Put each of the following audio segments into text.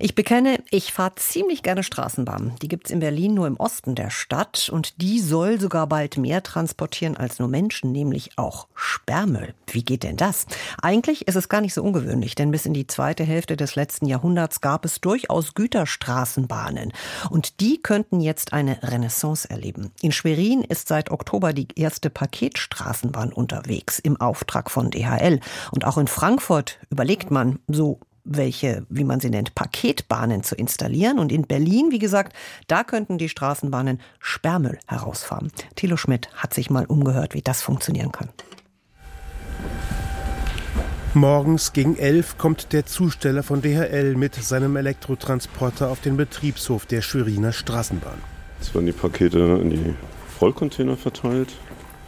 ich bekenne, ich fahre ziemlich gerne Straßenbahn. Die gibt's in Berlin nur im Osten der Stadt und die soll sogar bald mehr transportieren als nur Menschen, nämlich auch Sperrmüll. Wie geht denn das? Eigentlich ist es gar nicht so ungewöhnlich, denn bis in die zweite Hälfte des letzten Jahrhunderts gab es durchaus Güterstraßenbahnen und die könnten jetzt eine Renaissance erleben. In Schwerin ist seit Oktober die erste Paketstraßenbahn unterwegs im Auftrag von DHL und auch in Frankfurt überlegt man, so welche, wie man sie nennt, Paketbahnen zu installieren. Und in Berlin, wie gesagt, da könnten die Straßenbahnen Sperrmüll herausfahren. Thilo Schmidt hat sich mal umgehört, wie das funktionieren kann. Morgens gegen elf kommt der Zusteller von DHL mit seinem Elektrotransporter auf den Betriebshof der Schweriner Straßenbahn. Es werden die Pakete in die Vollcontainer verteilt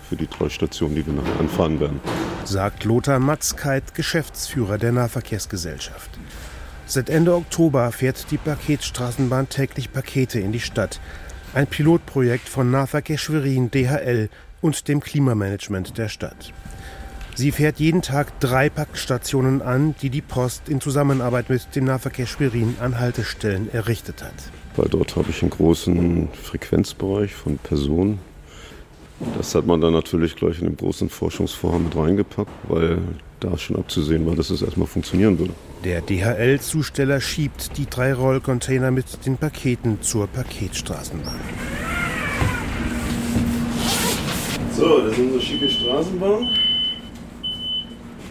für die drei Stationen, die wir nachher anfahren werden. Sagt Lothar Matzkeit, Geschäftsführer der Nahverkehrsgesellschaft. Seit Ende Oktober fährt die Paketstraßenbahn täglich Pakete in die Stadt. Ein Pilotprojekt von Nahverkehr Schwerin, DHL und dem Klimamanagement der Stadt. Sie fährt jeden Tag drei Packstationen an, die die Post in Zusammenarbeit mit dem Nahverkehr Schwerin an Haltestellen errichtet hat. Weil dort habe ich einen großen Frequenzbereich von Personen, das hat man dann natürlich gleich in dem großen Forschungsvorhaben mit reingepackt, weil da schon abzusehen war, dass es erstmal funktionieren würde. Der DHL-Zusteller schiebt die drei Rollcontainer mit den Paketen zur Paketstraßenbahn. So, das ist unsere schicke Straßenbahn.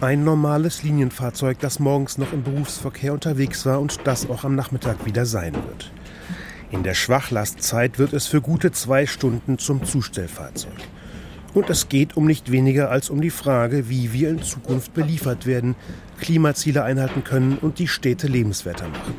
Ein normales Linienfahrzeug, das morgens noch im Berufsverkehr unterwegs war und das auch am Nachmittag wieder sein wird. In der Schwachlastzeit wird es für gute zwei Stunden zum Zustellfahrzeug. Und es geht um nicht weniger als um die Frage, wie wir in Zukunft beliefert werden, Klimaziele einhalten können und die Städte lebenswerter machen.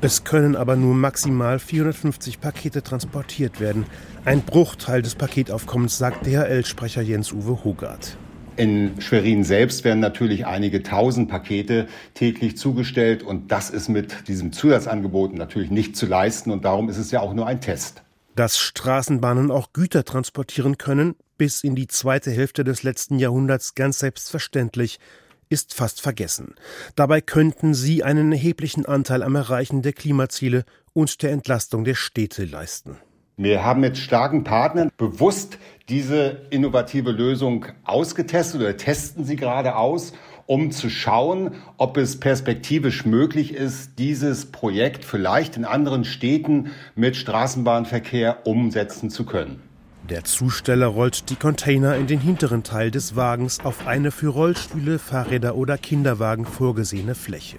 Es können aber nur maximal 450 Pakete transportiert werden. Ein Bruchteil des Paketaufkommens, sagt DHL-Sprecher Jens-Uwe Hogarth. In Schwerin selbst werden natürlich einige tausend Pakete täglich zugestellt und das ist mit diesem Zusatzangebot natürlich nicht zu leisten und darum ist es ja auch nur ein Test. Dass Straßenbahnen auch Güter transportieren können, bis in die zweite Hälfte des letzten Jahrhunderts ganz selbstverständlich, ist fast vergessen. Dabei könnten sie einen erheblichen Anteil am Erreichen der Klimaziele und der Entlastung der Städte leisten. Wir haben mit starken Partnern bewusst diese innovative Lösung ausgetestet oder testen sie gerade aus, um zu schauen, ob es perspektivisch möglich ist, dieses Projekt vielleicht in anderen Städten mit Straßenbahnverkehr umsetzen zu können. Der Zusteller rollt die Container in den hinteren Teil des Wagens auf eine für Rollstühle, Fahrräder oder Kinderwagen vorgesehene Fläche.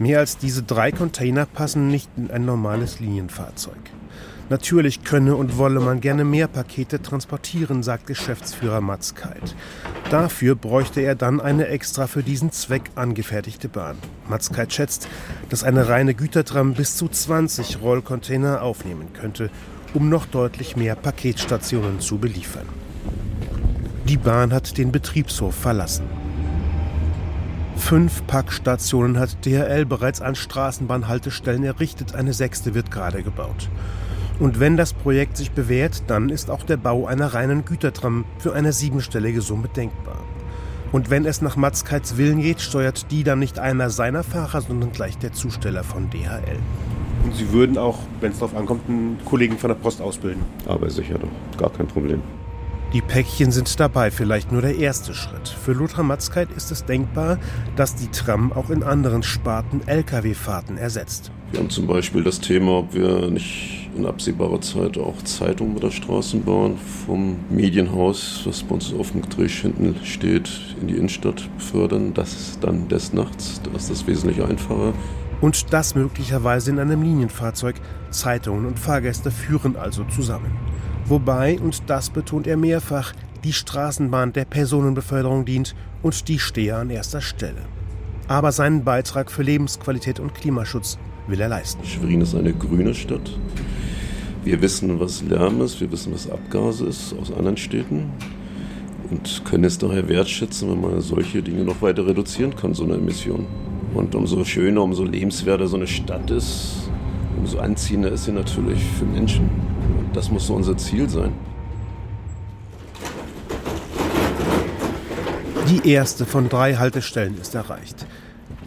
Mehr als diese drei Container passen nicht in ein normales Linienfahrzeug. Natürlich könne und wolle man gerne mehr Pakete transportieren, sagt Geschäftsführer Mats Kalt. Dafür bräuchte er dann eine extra für diesen Zweck angefertigte Bahn. Mats Kalt schätzt, dass eine reine Gütertram bis zu 20 Rollcontainer aufnehmen könnte, um noch deutlich mehr Paketstationen zu beliefern. Die Bahn hat den Betriebshof verlassen. Fünf Packstationen hat DHL bereits an Straßenbahnhaltestellen errichtet, eine sechste wird gerade gebaut. Und wenn das Projekt sich bewährt, dann ist auch der Bau einer reinen Gütertram für eine siebenstellige Summe denkbar. Und wenn es nach Matzkeits Willen geht, steuert die dann nicht einer seiner Fahrer, sondern gleich der Zusteller von DHL. Und Sie würden auch, wenn es darauf ankommt, einen Kollegen von der Post ausbilden? Aber sicher doch, gar kein Problem. Die Päckchen sind dabei vielleicht nur der erste Schritt. Für Lothar Matzkeit ist es denkbar, dass die Tram auch in anderen Sparten Lkw-Fahrten ersetzt. Wir haben zum Beispiel das Thema, ob wir nicht in absehbarer Zeit auch Zeitungen mit der Straßenbahn vom Medienhaus, was bei uns auf dem Getrisch hinten steht, in die Innenstadt befördern. Das ist dann des Nachts, da ist das wesentlich einfacher. Und das möglicherweise in einem Linienfahrzeug. Zeitungen und Fahrgäste führen also zusammen. Wobei, und das betont er mehrfach, die Straßenbahn der Personenbeförderung dient und die stehe an erster Stelle. Aber seinen Beitrag für Lebensqualität und Klimaschutz will er leisten. Schwerin ist eine grüne Stadt. Wir wissen, was Lärm ist, wir wissen, was Abgase ist aus anderen Städten und können es daher wertschätzen, wenn man solche Dinge noch weiter reduzieren kann, so eine Emission. Und umso schöner, umso lebenswerter so eine Stadt ist, umso anziehender ist sie natürlich für Menschen. Das muss so unser Ziel sein. Die erste von drei Haltestellen ist erreicht.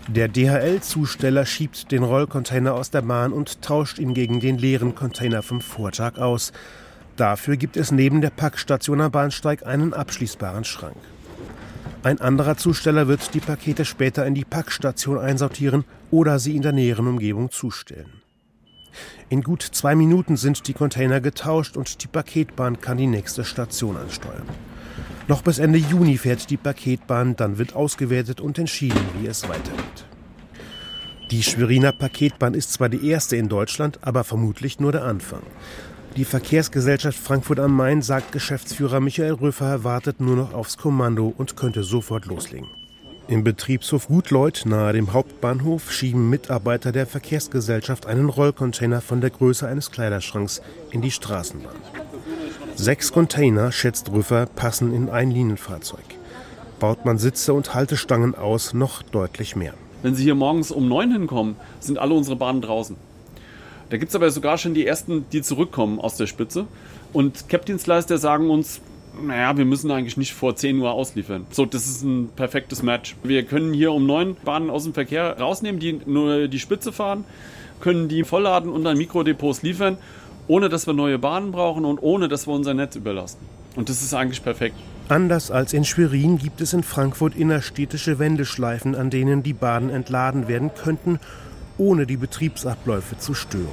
Der DHL-Zusteller schiebt den Rollcontainer aus der Bahn und tauscht ihn gegen den leeren Container vom Vortag aus. Dafür gibt es neben der Packstation am Bahnsteig einen abschließbaren Schrank. Ein anderer Zusteller wird die Pakete später in die Packstation einsortieren oder sie in der näheren Umgebung zustellen. In gut zwei Minuten sind die Container getauscht und die Paketbahn kann die nächste Station ansteuern. Noch bis Ende Juni fährt die Paketbahn, dann wird ausgewertet und entschieden, wie es weitergeht. Die Schweriner Paketbahn ist zwar die erste in Deutschland, aber vermutlich nur der Anfang. Die Verkehrsgesellschaft Frankfurt am Main, sagt Geschäftsführer Michael Röfer, wartet nur noch aufs Kommando und könnte sofort loslegen. Im Betriebshof Gutleuth nahe dem Hauptbahnhof schieben Mitarbeiter der Verkehrsgesellschaft einen Rollcontainer von der Größe eines Kleiderschranks in die Straßenbahn. Sechs Container, schätzt Rüffer, passen in ein Linienfahrzeug. Baut man Sitze und Haltestangen aus, noch deutlich mehr. Wenn Sie hier morgens um neun hinkommen, sind alle unsere Bahnen draußen. Da gibt es aber sogar schon die ersten, die zurückkommen aus der Spitze. Und Cap-Dienstleister sagen uns, naja, wir müssen eigentlich nicht vor 10 Uhr ausliefern. So, das ist ein perfektes Match. Wir können hier um neun Bahnen aus dem Verkehr rausnehmen, die nur die Spitze fahren, können die vollladen und an Mikrodepots liefern ohne dass wir neue Bahnen brauchen und ohne dass wir unser Netz überlasten. Und das ist eigentlich perfekt. Anders als in Schwerin gibt es in Frankfurt innerstädtische Wendeschleifen, an denen die Bahnen entladen werden könnten, ohne die Betriebsabläufe zu stören.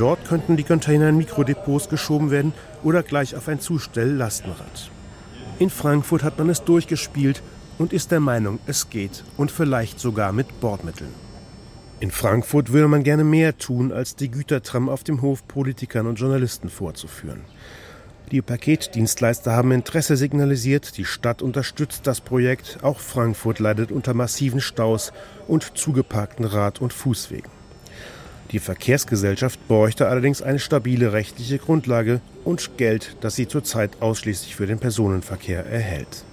Dort könnten die Container in Mikrodepots geschoben werden oder gleich auf ein Zustell-Lastenrad. In Frankfurt hat man es durchgespielt und ist der Meinung, es geht und vielleicht sogar mit Bordmitteln. In Frankfurt würde man gerne mehr tun, als die Gütertram auf dem Hof Politikern und Journalisten vorzuführen. Die Paketdienstleister haben Interesse signalisiert, die Stadt unterstützt das Projekt, auch Frankfurt leidet unter massiven Staus und zugeparkten Rad- und Fußwegen. Die Verkehrsgesellschaft bräuchte allerdings eine stabile rechtliche Grundlage und Geld, das sie zurzeit ausschließlich für den Personenverkehr erhält.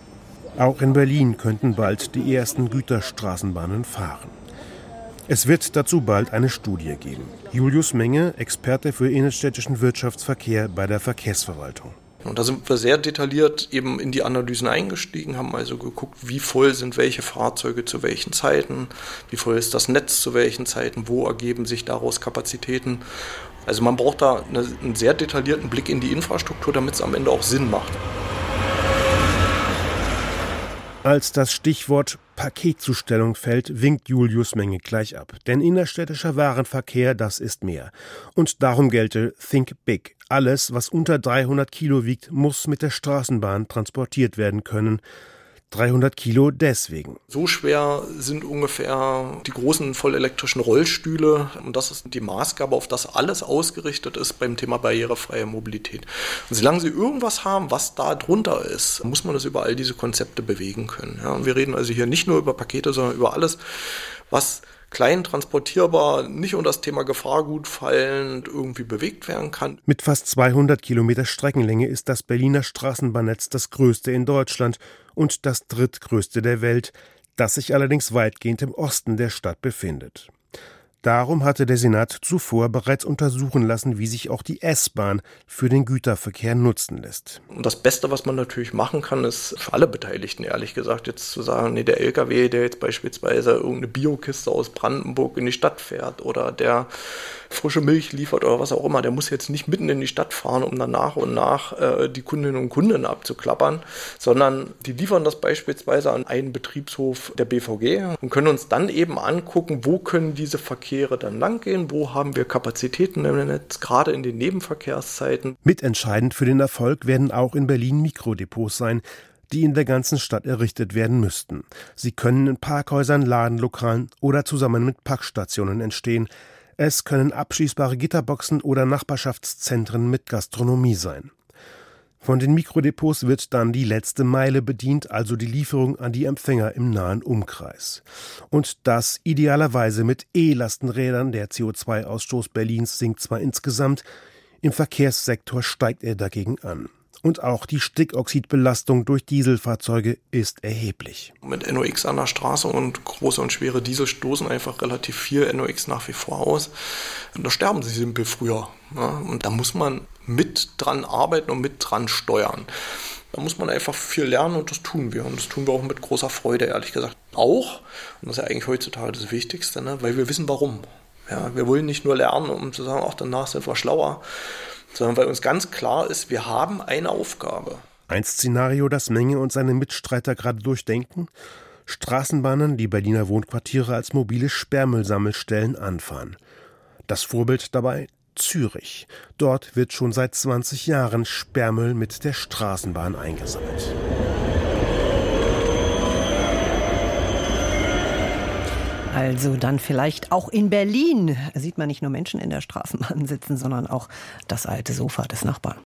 Auch in Berlin könnten bald die ersten Güterstraßenbahnen fahren. Es wird dazu bald eine Studie geben. Julius Menge, Experte für innerstädtischen Wirtschaftsverkehr bei der Verkehrsverwaltung. Und da sind wir sehr detailliert eben in die Analysen eingestiegen, haben also geguckt, wie voll sind welche Fahrzeuge zu welchen Zeiten, wie voll ist das Netz zu welchen Zeiten, wo ergeben sich daraus Kapazitäten. Also man braucht da einen sehr detaillierten Blick in die Infrastruktur, damit es am Ende auch Sinn macht. Als das Stichwort Paketzustellung fällt, winkt Julius Menge gleich ab. Denn innerstädtischer Warenverkehr, das ist mehr. Und darum gelte Think Big. Alles, was unter 300 Kilo wiegt, muss mit der Straßenbahn transportiert werden können. 300 Kilo deswegen. So schwer sind ungefähr die großen vollelektrischen Rollstühle und das ist die Maßgabe, auf das alles ausgerichtet ist beim Thema barrierefreie Mobilität. Und solange Sie irgendwas haben, was da drunter ist, muss man das über all diese Konzepte bewegen können. Ja, und wir reden also hier nicht nur über Pakete, sondern über alles, was klein transportierbar, nicht unter das Thema Gefahrgut fallend irgendwie bewegt werden kann. Mit fast 200 Kilometer Streckenlänge ist das Berliner Straßenbahnnetz das größte in Deutschland und das drittgrößte der Welt, das sich allerdings weitgehend im Osten der Stadt befindet. Darum hatte der Senat zuvor bereits untersuchen lassen, wie sich auch die S-Bahn für den Güterverkehr nutzen lässt. Und das Beste, was man natürlich machen kann, ist für alle Beteiligten, ehrlich gesagt, jetzt zu sagen, nee, der LKW, der jetzt beispielsweise irgendeine Biokiste aus Brandenburg in die Stadt fährt oder der frische Milch liefert oder was auch immer, der muss jetzt nicht mitten in die Stadt fahren, um dann nach und nach äh, die Kundinnen und Kunden abzuklappern, sondern die liefern das beispielsweise an einen Betriebshof der BVG und können uns dann eben angucken, wo können diese Verkehre dann langgehen, wo haben wir Kapazitäten im Netz, gerade in den Nebenverkehrszeiten. Mitentscheidend für den Erfolg werden auch in Berlin Mikrodepots sein, die in der ganzen Stadt errichtet werden müssten. Sie können in Parkhäusern, Ladenlokalen oder zusammen mit Packstationen entstehen. Es können abschließbare Gitterboxen oder Nachbarschaftszentren mit Gastronomie sein. Von den Mikrodepots wird dann die letzte Meile bedient, also die Lieferung an die Empfänger im nahen Umkreis. Und das idealerweise mit E-Lastenrädern. Der CO2-Ausstoß Berlins sinkt zwar insgesamt, im Verkehrssektor steigt er dagegen an. Und auch die Stickoxidbelastung durch Dieselfahrzeuge ist erheblich. Mit NOx an der Straße und große und schwere Diesel stoßen einfach relativ viel NOx nach wie vor aus. Und da sterben sie simpel früher. Ja, und da muss man mit dran arbeiten und mit dran steuern. Da muss man einfach viel lernen und das tun wir. Und das tun wir auch mit großer Freude, ehrlich gesagt. Auch, und das ist ja eigentlich heutzutage das Wichtigste, ne, weil wir wissen warum. Ja, wir wollen nicht nur lernen, um zu sagen, ach, danach sind wir schlauer, sondern weil uns ganz klar ist, wir haben eine Aufgabe. Ein Szenario, das Menge und seine Mitstreiter gerade durchdenken? Straßenbahnen die Berliner Wohnquartiere als mobile Sperrmüllsammelstellen anfahren. Das Vorbild dabei Zürich. Dort wird schon seit 20 Jahren Sperrmüll mit der Straßenbahn eingesammelt. Also dann vielleicht auch in Berlin sieht man nicht nur Menschen in der Straßenbahn sitzen, sondern auch das alte Sofa des Nachbarn.